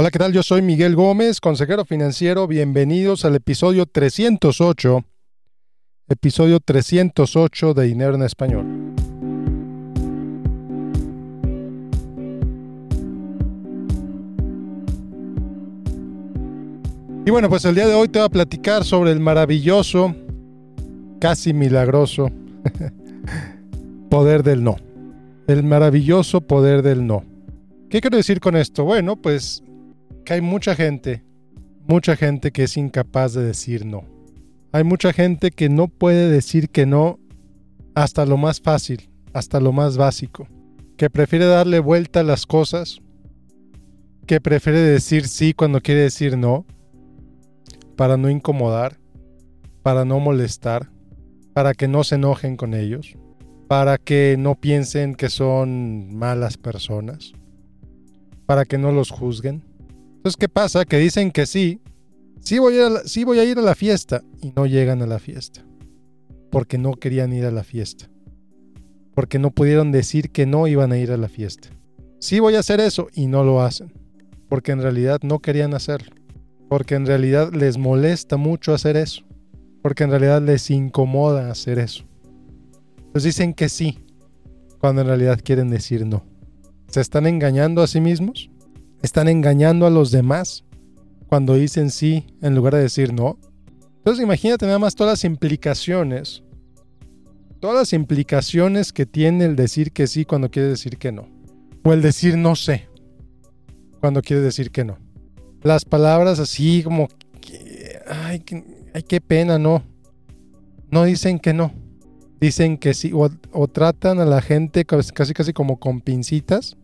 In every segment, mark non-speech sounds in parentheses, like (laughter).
Hola, ¿qué tal? Yo soy Miguel Gómez, consejero financiero. Bienvenidos al episodio 308, episodio 308 de Dinero en Español. Y bueno, pues el día de hoy te voy a platicar sobre el maravilloso, casi milagroso (laughs) poder del no. El maravilloso poder del no. ¿Qué quiero decir con esto? Bueno, pues que hay mucha gente, mucha gente que es incapaz de decir no. Hay mucha gente que no puede decir que no hasta lo más fácil, hasta lo más básico, que prefiere darle vuelta a las cosas, que prefiere decir sí cuando quiere decir no, para no incomodar, para no molestar, para que no se enojen con ellos, para que no piensen que son malas personas, para que no los juzguen. Entonces, ¿qué pasa? Que dicen que sí, sí voy, a sí voy a ir a la fiesta y no llegan a la fiesta. Porque no querían ir a la fiesta. Porque no pudieron decir que no iban a ir a la fiesta. Sí voy a hacer eso y no lo hacen. Porque en realidad no querían hacerlo. Porque en realidad les molesta mucho hacer eso. Porque en realidad les incomoda hacer eso. Entonces dicen que sí, cuando en realidad quieren decir no. ¿Se están engañando a sí mismos? Están engañando a los demás cuando dicen sí en lugar de decir no. Entonces imagínate nada más todas las implicaciones, todas las implicaciones que tiene el decir que sí cuando quiere decir que no. O el decir no sé cuando quiere decir que no. Las palabras así como, ay, qué pena, no. No dicen que no. Dicen que sí. O, o tratan a la gente casi casi como con pincitas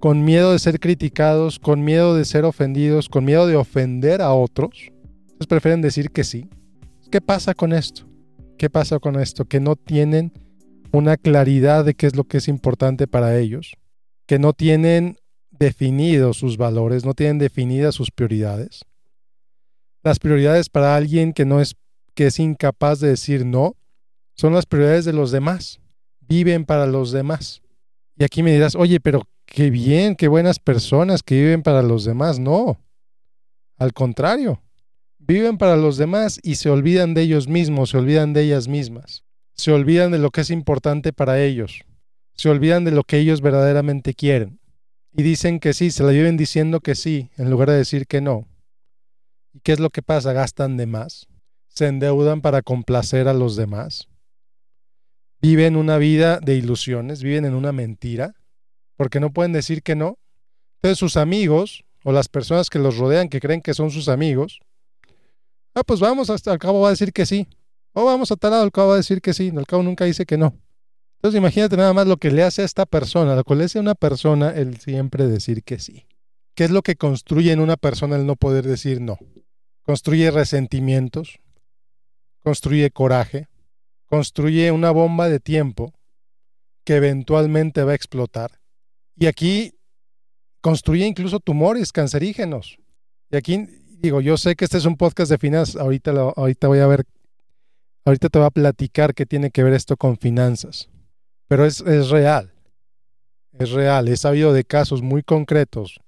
con miedo de ser criticados, con miedo de ser ofendidos, con miedo de ofender a otros, entonces prefieren decir que sí. ¿Qué pasa con esto? ¿Qué pasa con esto? Que no tienen una claridad de qué es lo que es importante para ellos, que no tienen definidos sus valores, no tienen definidas sus prioridades. Las prioridades para alguien que no es que es incapaz de decir no son las prioridades de los demás. Viven para los demás. Y aquí me dirás, "Oye, pero qué bien, qué buenas personas que viven para los demás. No, al contrario, viven para los demás y se olvidan de ellos mismos, se olvidan de ellas mismas, se olvidan de lo que es importante para ellos, se olvidan de lo que ellos verdaderamente quieren. Y dicen que sí, se la viven diciendo que sí, en lugar de decir que no. ¿Y qué es lo que pasa? Gastan de más, se endeudan para complacer a los demás, viven una vida de ilusiones, viven en una mentira porque no pueden decir que no. Entonces sus amigos o las personas que los rodean que creen que son sus amigos, ah, pues vamos, hasta al cabo va a decir que sí. O vamos a tal lado, al cabo va a decir que sí, al cabo nunca dice que no. Entonces imagínate nada más lo que le hace a esta persona, lo que le hace a una persona el siempre decir que sí. ¿Qué es lo que construye en una persona el no poder decir no? Construye resentimientos, construye coraje, construye una bomba de tiempo que eventualmente va a explotar y aquí construye incluso tumores cancerígenos. Y aquí, digo, yo sé que este es un podcast de finanzas, ahorita, ahorita voy a ver, ahorita te voy a platicar qué tiene que ver esto con finanzas, pero es, es real, es real. He sabido de casos muy concretos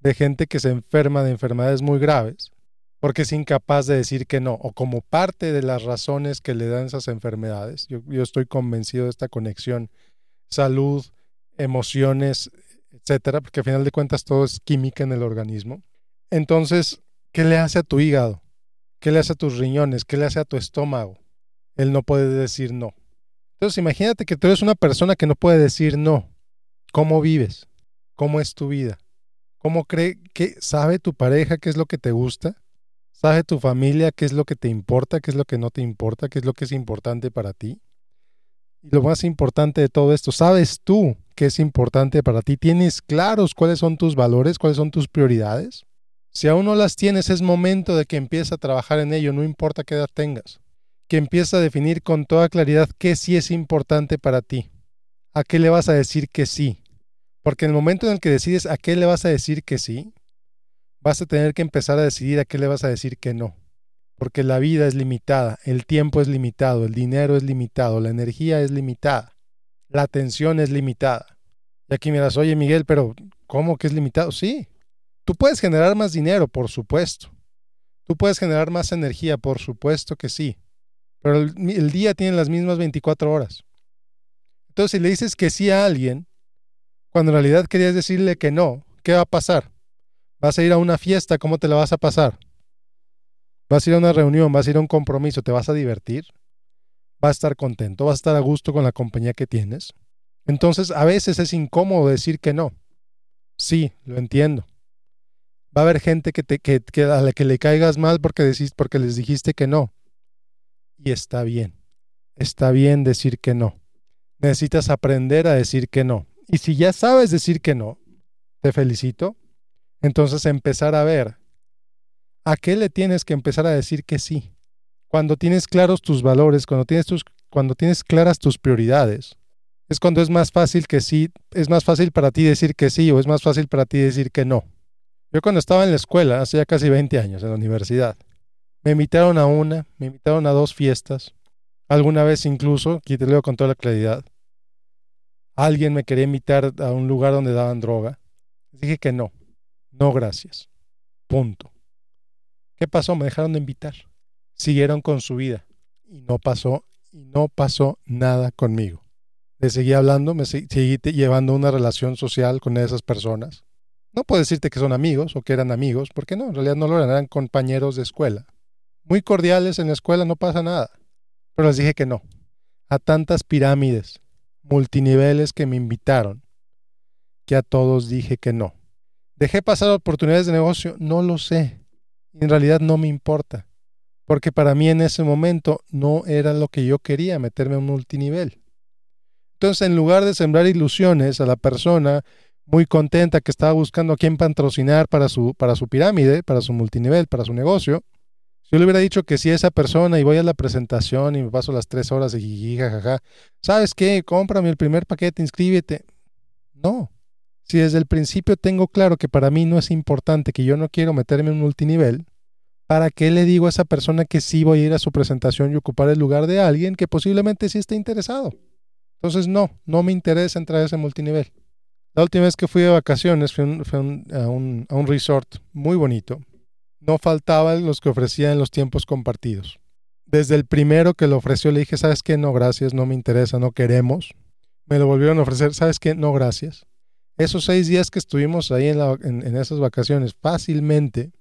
de gente que se enferma de enfermedades muy graves porque es incapaz de decir que no, o como parte de las razones que le dan esas enfermedades. Yo, yo estoy convencido de esta conexión salud, emociones, etcétera, porque al final de cuentas todo es química en el organismo. Entonces, ¿qué le hace a tu hígado? ¿Qué le hace a tus riñones? ¿Qué le hace a tu estómago? Él no puede decir no. Entonces, imagínate que tú eres una persona que no puede decir no. ¿Cómo vives? ¿Cómo es tu vida? ¿Cómo cree que sabe tu pareja qué es lo que te gusta? ¿Sabe tu familia qué es lo que te importa, qué es lo que no te importa, qué es lo que es importante para ti? Y lo más importante de todo esto, ¿sabes tú qué es importante para ti? ¿Tienes claros cuáles son tus valores, cuáles son tus prioridades? Si aún no las tienes, es momento de que empieces a trabajar en ello, no importa qué edad tengas. Que empieces a definir con toda claridad qué sí es importante para ti. ¿A qué le vas a decir que sí? Porque en el momento en el que decides a qué le vas a decir que sí, vas a tener que empezar a decidir a qué le vas a decir que no porque la vida es limitada, el tiempo es limitado, el dinero es limitado, la energía es limitada, la atención es limitada. Y aquí miras, oye Miguel, pero ¿cómo que es limitado? Sí, Tú puedes generar más dinero, por supuesto. Tú puedes generar más energía, por supuesto que sí. Pero el, día tiene las mismas 24 horas. Entonces, si le dices que sí a alguien, cuando en realidad querías decirle que no, ¿qué va a pasar? Vas a ir a una fiesta, ¿cómo te la vas a pasar? Vas a ir a una reunión, vas a ir a un compromiso, ¿te vas a divertir? ¿Vas a estar contento? ¿Vas a estar a gusto con la compañía que tienes? Entonces, a veces es incómodo decir que no. Sí, lo entiendo. Va a haber gente que te, que, a la que le caigas mal porque, decís, porque les dijiste que no. Y está bien. Está bien decir que no. Necesitas aprender a decir que no. Y si ya sabes decir que no, te felicito. Entonces empezar a ver a qué le tienes que empezar a decir que sí. Cuando tienes claros tus valores, cuando tienes, tus, cuando tienes claras tus prioridades, es cuando es más fácil que sí, es más fácil para ti decir que sí o es más fácil para ti decir que no. Yo cuando estaba en la escuela, hace casi 20 años, en la universidad, me invitaron a una, me invitaron a dos fiestas, alguna vez incluso, aquí te leo con toda la claridad, alguien me quería invitar a un lugar donde daban droga. Dije que no, no gracias, punto. ¿Qué pasó? Me dejaron de invitar. Siguieron con su vida y no pasó, y no pasó nada conmigo le seguí hablando, me seguí llevando una relación social con esas personas. No puedo decirte que son amigos o que eran amigos, porque no, en realidad no lo eran, eran compañeros de escuela. Muy cordiales en la escuela, no pasa nada. Pero les dije que no. A tantas pirámides, multiniveles que me invitaron, que a todos dije que no. ¿Dejé pasar oportunidades de negocio? No lo sé. En realidad no me importa. Porque para mí en ese momento no era lo que yo quería, meterme a un multinivel. Entonces, en lugar de sembrar ilusiones a la persona muy contenta que estaba buscando a quién patrocinar para su, para su pirámide, para su multinivel, para su negocio, yo le hubiera dicho que si esa persona y voy a la presentación y me paso las tres horas jiji, jajaja, ¿sabes qué? Cómprame el primer paquete, inscríbete. No. Si desde el principio tengo claro que para mí no es importante, que yo no quiero meterme en un multinivel, ¿para qué le digo a esa persona que sí voy a ir a su presentación y ocupar el lugar de alguien que posiblemente sí esté interesado? Entonces, no, no me interesa entrar a ese multinivel. La última vez que fui de vacaciones fui, a, un, a, un, resort muy bonito. No faltaban los que ofrecían los tiempos compartidos. Desde el primero que lo ofreció le dije, ¿sabes qué? No, gracias, no me interesa, no queremos. Me lo volvieron a ofrecer, ¿sabes qué? No, gracias. Esos seis días que estuvimos ahí en, esas vacaciones, fácilmente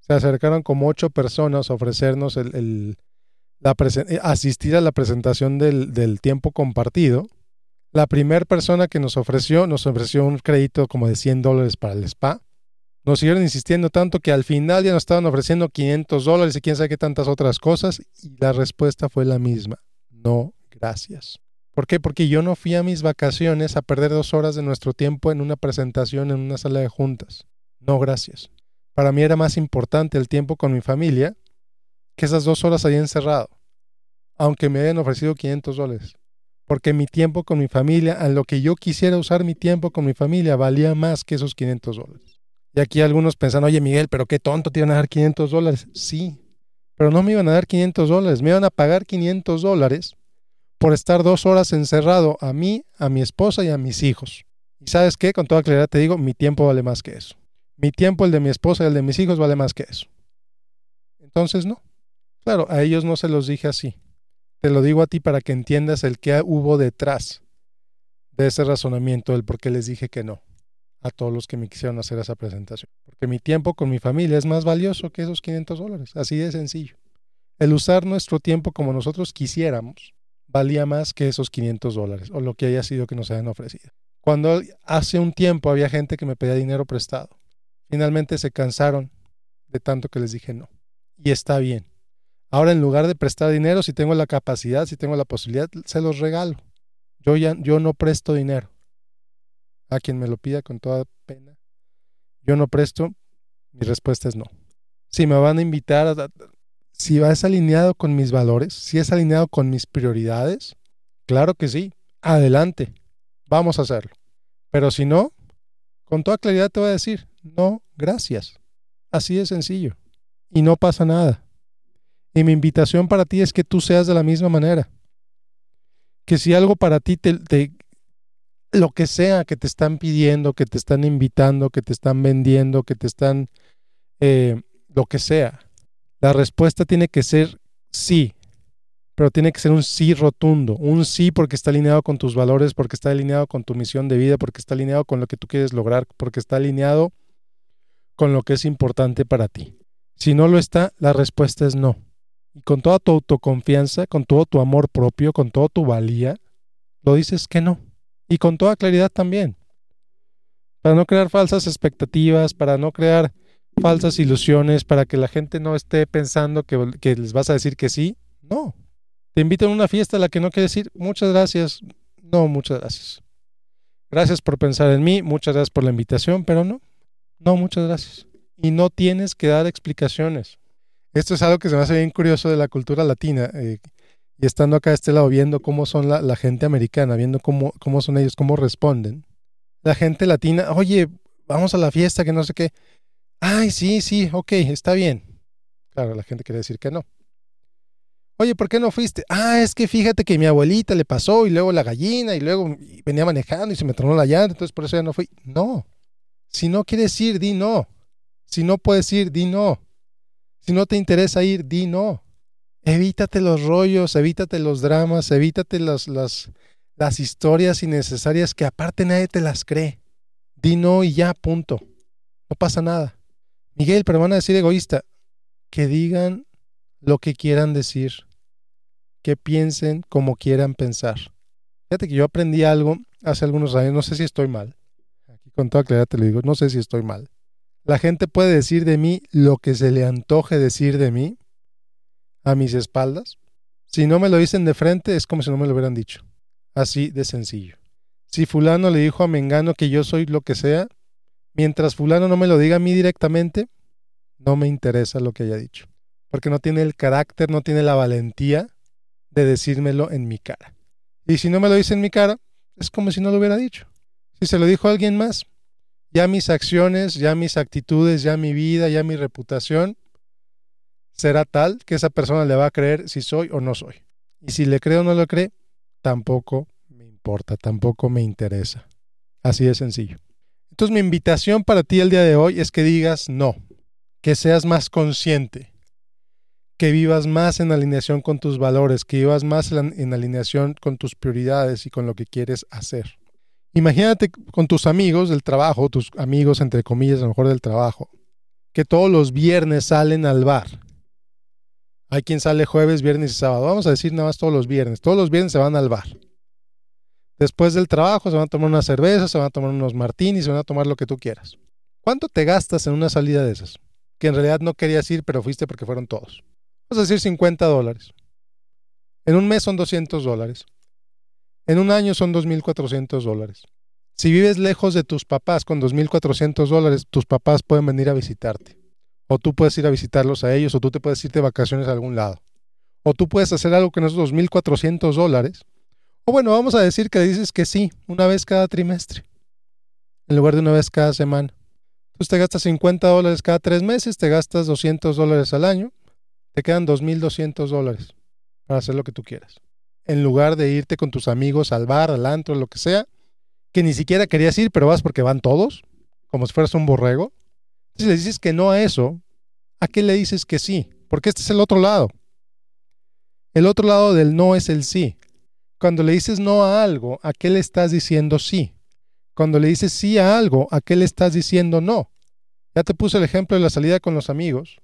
se acercaron como ocho personas a ofrecernos el eh, asistir a la presentación del, tiempo compartido, la primera persona que nos ofreció, nos ofreció un crédito como de 100 dólares para el spa. Nos siguieron insistiendo tanto que al final ya nos estaban ofreciendo 500 dólares y quién sabe qué tantas otras cosas. Y la respuesta fue la misma. No, gracias. ¿Por qué? Porque yo no fui a mis vacaciones a perder dos horas de nuestro tiempo en una presentación en una sala de juntas. No, gracias. Para mí era más importante el tiempo con mi familia que esas dos horas ahí encerrado, aunque me hayan ofrecido 500 dólares. Porque mi tiempo con mi familia, a lo que yo quisiera usar mi tiempo con mi familia, valía más que esos 500 dólares. Y aquí algunos pensan, oye Miguel, pero qué tonto te iban a dar 500 dólares. Sí, pero no me iban a dar 500 dólares, me iban a pagar 500 dólares por estar dos horas encerrado a mí, a mi esposa y a mis hijos. Y sabes qué, con toda claridad te digo, mi tiempo vale más que eso. Mi tiempo, el de mi esposa y el de mis hijos vale más que eso. Entonces, no. Claro, a ellos no se los dije así. Te lo digo a ti para que entiendas el que hubo detrás de ese razonamiento, el por qué les dije que no a todos los que me quisieron hacer esa presentación. Porque mi tiempo con mi familia es más valioso que esos 500 dólares. Así de sencillo. El usar nuestro tiempo como nosotros quisiéramos valía más que esos 500 dólares o lo que haya sido que nos hayan ofrecido. Cuando hace un tiempo había gente que me pedía dinero prestado, finalmente se cansaron de tanto que les dije no. Y está bien. Ahora, en lugar de prestar dinero, si tengo la capacidad, si tengo la posibilidad, se los regalo. Yo ya yo no presto dinero. A quien me lo pida con toda pena. Yo no presto, mi respuesta es no. Si me van a invitar, a, si vas alineado con mis valores, si es alineado con mis prioridades, claro que sí. Adelante. Vamos a hacerlo. Pero si no, con toda claridad te voy a decir, no, gracias. Así de sencillo. Y no pasa nada. Y mi invitación para ti es que tú seas de la misma manera. Que si algo para ti te, lo que sea que te están pidiendo, que te están invitando, que te están vendiendo, que te están, eh, lo que sea. La respuesta tiene que ser sí, pero tiene que ser un sí rotundo, un sí porque está alineado con tus valores, porque está alineado con tu misión de vida, porque está alineado con lo que tú quieres lograr, porque está alineado con lo que es importante para ti. Si no lo está, la respuesta es no. Y con toda tu autoconfianza, con todo tu amor propio, con toda tu valía, lo dices que no. Y con toda claridad también. Para no crear falsas expectativas, para no crear falsas ilusiones, para que la gente no esté pensando que, que les vas a decir que sí. No, te invito a una fiesta a la que no quieres ir. Muchas gracias. No, muchas gracias. Gracias por pensar en mí. Muchas gracias por la invitación, pero no. No, muchas gracias. Y no tienes que dar explicaciones. Esto es algo que se me hace bien curioso de la cultura latina. Eh, y estando acá a este lado, viendo cómo son la, la gente americana, viendo cómo, cómo son ellos, cómo responden. La gente latina, oye, vamos a la fiesta, que no sé qué. Ay, sí, sí, ok, está bien. Claro, la gente quiere decir que no. Oye, ¿por qué no fuiste? Ah, es que fíjate que mi abuelita le pasó y luego la gallina y luego venía manejando y se me tronó la llanta, entonces por eso ya no fui. No. Si no quieres ir, di no. Si no puedes ir, di no. Si no te interesa ir, di no. Evítate los rollos, evítate los dramas, evítate las, las, las historias innecesarias que aparte nadie te las cree. Di no y ya, punto. No pasa nada. Miguel, pero van a decir egoísta. Que digan lo que quieran decir que piensen como quieran pensar. Fíjate que yo aprendí algo hace algunos años, no sé si estoy mal. Aquí con toda claridad te lo digo, no sé si estoy mal. La gente puede decir de mí lo que se le antoje decir de mí a mis espaldas. Si no me lo dicen de frente, es como si no me lo hubieran dicho. Así de sencillo. Si fulano le dijo a Mengano que yo soy lo que sea, mientras fulano no me lo diga a mí directamente, no me interesa lo que haya dicho. Porque no tiene el carácter, no tiene la valentía de decírmelo en mi cara. Y si no me lo dice en mi cara, es como si no lo hubiera dicho. Si se lo dijo a alguien más, ya mis acciones, ya mis actitudes, ya mi vida, ya mi reputación será tal que esa persona le va a creer si soy o no soy. Y si le cree o no lo cree, tampoco me importa, tampoco me interesa. Así de sencillo. Entonces mi invitación para ti el día de hoy es que digas no, que seas más consciente, que vivas más en alineación con tus valores, que vivas más en, alineación con tus prioridades y con lo que quieres hacer. Imagínate con tus amigos del trabajo, tus amigos entre comillas, a lo mejor del trabajo, que todos los viernes salen al bar. Hay quien sale jueves, viernes y sábado. Vamos a decir nada más todos los viernes. Todos los viernes se van al bar. Después del trabajo se van a tomar una cerveza, se van a tomar unos martinis, se van a tomar lo que tú quieras. ¿Cuánto te gastas en una salida de esas? Que en realidad no querías ir, pero fuiste porque fueron todos. Vamos a decir 50 dólares. En un mes son 200 dólares. En un año son 2.400 dólares. Si vives lejos de tus papás con 2.400 dólares, tus papás pueden venir a visitarte. O tú puedes ir a visitarlos a ellos, o tú te puedes ir de vacaciones a algún lado. O tú puedes hacer algo con esos 2.400 dólares. Bueno, vamos a decir que dices que sí, una vez cada trimestre, en lugar de una vez cada semana. Entonces te gastas 50 dólares cada tres meses, te gastas 200 dólares al año, te quedan 2.200 dólares para hacer lo que tú quieras. En lugar de irte con tus amigos al bar, al antro, lo que sea, que ni siquiera querías ir, pero vas porque van todos, como si fueras un borrego. Si le dices que no a eso, ¿a qué le dices que sí? Porque este es el otro lado. El otro lado del no es el sí. Cuando le dices no a algo, ¿a qué le estás diciendo sí? Cuando le dices sí a algo, ¿a qué le estás diciendo no? Ya te puse el ejemplo de la salida con los amigos.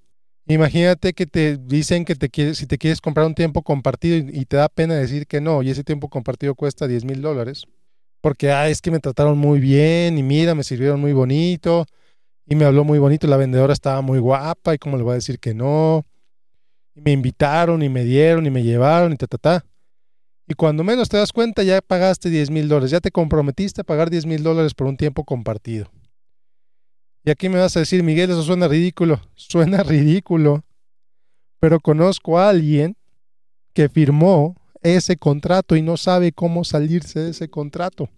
Imagínate que te dicen que te quieres, si te quieres comprar un tiempo compartido y, te da pena decir que no, y ese tiempo compartido cuesta 10 mil dólares, porque ah, es que me trataron muy bien y mira, me sirvieron muy bonito y me habló muy bonito, la vendedora estaba muy guapa y cómo le voy a decir que no, y me invitaron y me dieron y me llevaron y ta, ta, ta. Y cuando menos te das cuenta ya pagaste 10 mil dólares, ya te comprometiste a pagar 10 mil dólares por un tiempo compartido. Y aquí me vas a decir, Miguel, eso suena ridículo. (laughs) Suena ridículo. Pero conozco a alguien que firmó ese contrato y no sabe cómo salirse de ese contrato.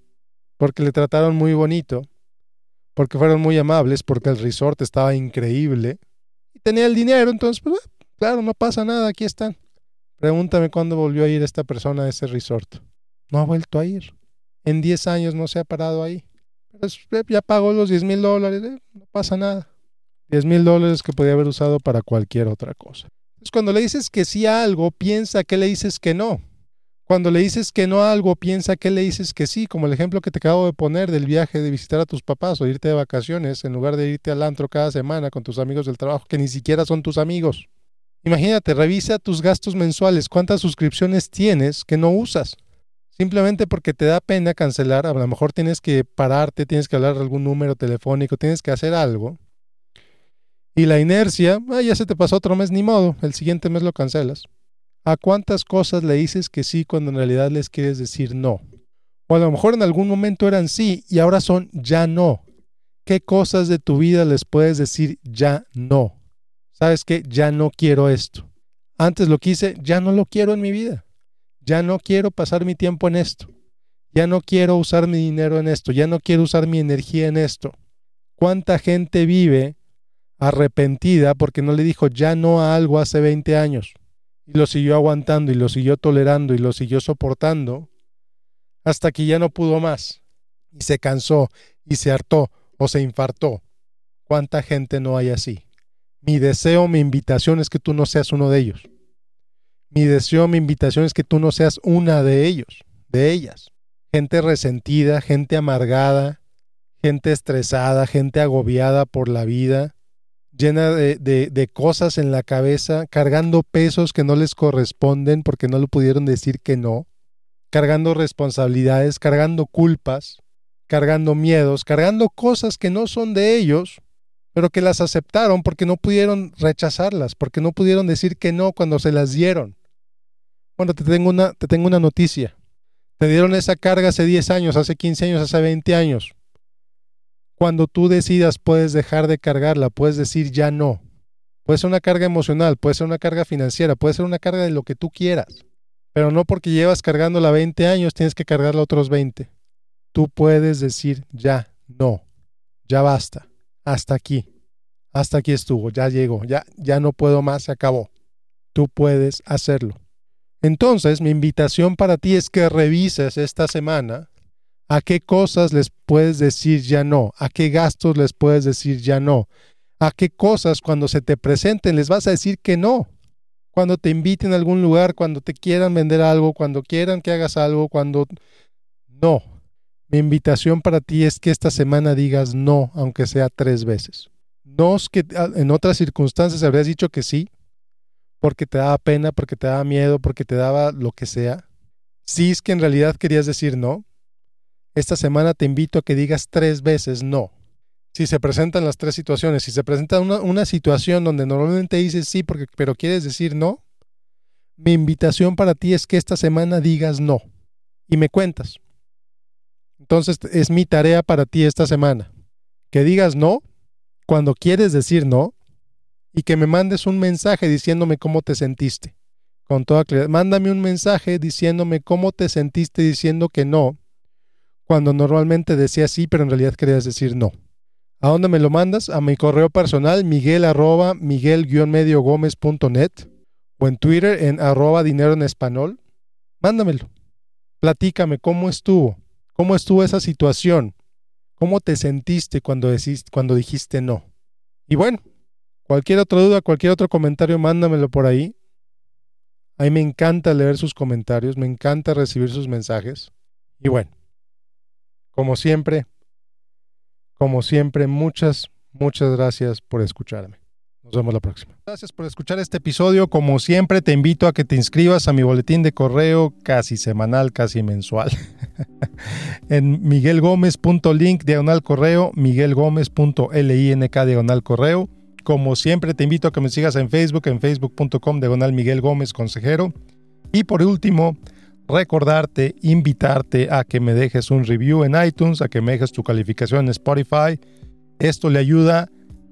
Porque le trataron muy bonito, porque fueron muy amables, porque el resort estaba increíble y tenía el dinero. Entonces, pues, claro, no pasa nada, aquí están. Pregúntame cuándo volvió a ir esta persona a ese resort. No ha vuelto a ir. En 10 años no se ha parado ahí. Pero ya pagó los 10 mil dólares, eh, no pasa nada. 10 mil dólares que podía haber usado para cualquier otra cosa. Cuando le dices que sí a algo, piensa que le dices que no. Cuando le dices que no a algo, piensa que le dices que sí, como el ejemplo que te acabo de poner del viaje de visitar a tus papás o irte de vacaciones, en lugar de irte al antro cada semana con tus amigos del trabajo, que ni siquiera son tus amigos. Imagínate, revisa tus gastos mensuales, cuántas suscripciones tienes que no usas. Simplemente porque te da pena cancelar, a lo mejor tienes que pararte, tienes que hablar algún número telefónico, tienes que hacer algo. Y la inercia, ah, ya se te pasó otro mes, ni modo, el siguiente mes lo cancelas. ¿A cuántas cosas le dices que sí cuando en realidad les quieres decir no? O a lo mejor en algún momento eran sí y ahora son ya no. ¿Qué cosas de tu vida les puedes decir ya no? ¿Sabes qué? Ya no quiero esto. Antes lo quise, ya no lo quiero en mi vida. Ya no quiero pasar mi tiempo en esto. Ya no quiero usar mi dinero en esto. Ya no quiero usar mi energía en esto. ¿Cuánta gente vive arrepentida porque no le dijo ya no a algo hace 20 años y lo siguió aguantando y lo siguió tolerando y lo siguió soportando hasta que ya no pudo más y se cansó y se hartó o se infartó. ¿Cuánta gente no hay así? Mi deseo, mi invitación es que tú no seas uno de ellos. Mi deseo, mi invitación es que tú no seas una de ellos, de ellas. Gente resentida, gente amargada, gente estresada, gente agobiada por la vida, llena de, cosas en la cabeza, cargando pesos que no les corresponden porque no lo pudieron decir que no, cargando responsabilidades, cargando culpas, cargando miedos, cargando cosas que no son de ellos, pero que las aceptaron porque no pudieron rechazarlas, porque no pudieron decir que no cuando se las dieron. Bueno, te tengo una, te tengo una noticia. Te dieron esa carga hace 10 años, hace 15 años, hace 20 años. Cuando tú decidas, puedes dejar de cargarla, puedes decir ya no. Puede ser una carga emocional, puede ser una carga financiera, puede ser una carga de lo que tú quieras. Pero no porque llevas cargándola 20 años, tienes que cargarla otros 20. Tú puedes decir ya, no, ya basta, hasta aquí, hasta aquí estuvo, ya llegó, ya, ya no puedo más, se acabó. Tú puedes hacerlo. Entonces, mi invitación para ti es que revises esta semana ¿A qué cosas les puedes decir ya no? ¿A qué gastos les puedes decir ya no? ¿A qué cosas cuando se te presenten les vas a decir que no? Cuando te inviten a algún lugar, cuando te quieran vender algo, cuando quieran que hagas algo, cuando... No. Mi invitación para ti es que esta semana digas no, aunque sea tres veces. No es que ah, en otras circunstancias habrías dicho que sí, porque te daba pena, porque te daba miedo, porque te daba lo que sea. Si es que en realidad querías decir no, esta semana te invito a que digas tres veces no. Si se presentan las tres situaciones, si se presenta una, situación donde normalmente dices sí, pero quieres decir no, mi invitación para ti es que esta semana digas no y me cuentas. Entonces es mi tarea para ti esta semana. Que digas no cuando quieres decir no y que me mandes un mensaje diciéndome cómo te sentiste. Con toda claridad. Mándame un mensaje diciéndome cómo te sentiste diciendo que no cuando normalmente decías sí, pero en realidad querías decir no. ¿A dónde me lo mandas? A mi correo personal, miguel arroba miguel-medio o en Twitter en arroba dinero en español. Mándamelo. Platícame cómo estuvo, cómo estuvo esa situación, cómo te sentiste cuando, cuando dijiste no. Y bueno, cualquier otra duda, cualquier otro comentario, mándamelo por ahí. A mí me encanta leer sus comentarios, me encanta recibir sus mensajes. Y bueno, como siempre, como siempre, muchas, muchas gracias por escucharme. Nos vemos la próxima. Gracias por escuchar este episodio. Como siempre, te invito a que te inscribas a mi boletín de correo casi semanal, casi mensual. (laughs) en miguelgomez.link diagonal correo, miguelgomez.link diagonal correo. Como siempre, te invito a que me sigas en Facebook, en facebook.com diagonal Miguel Gómez Consejero. Y por último, recordarte, invitarte a que me dejes un review en iTunes, a que me dejes tu calificación en Spotify. Esto le ayuda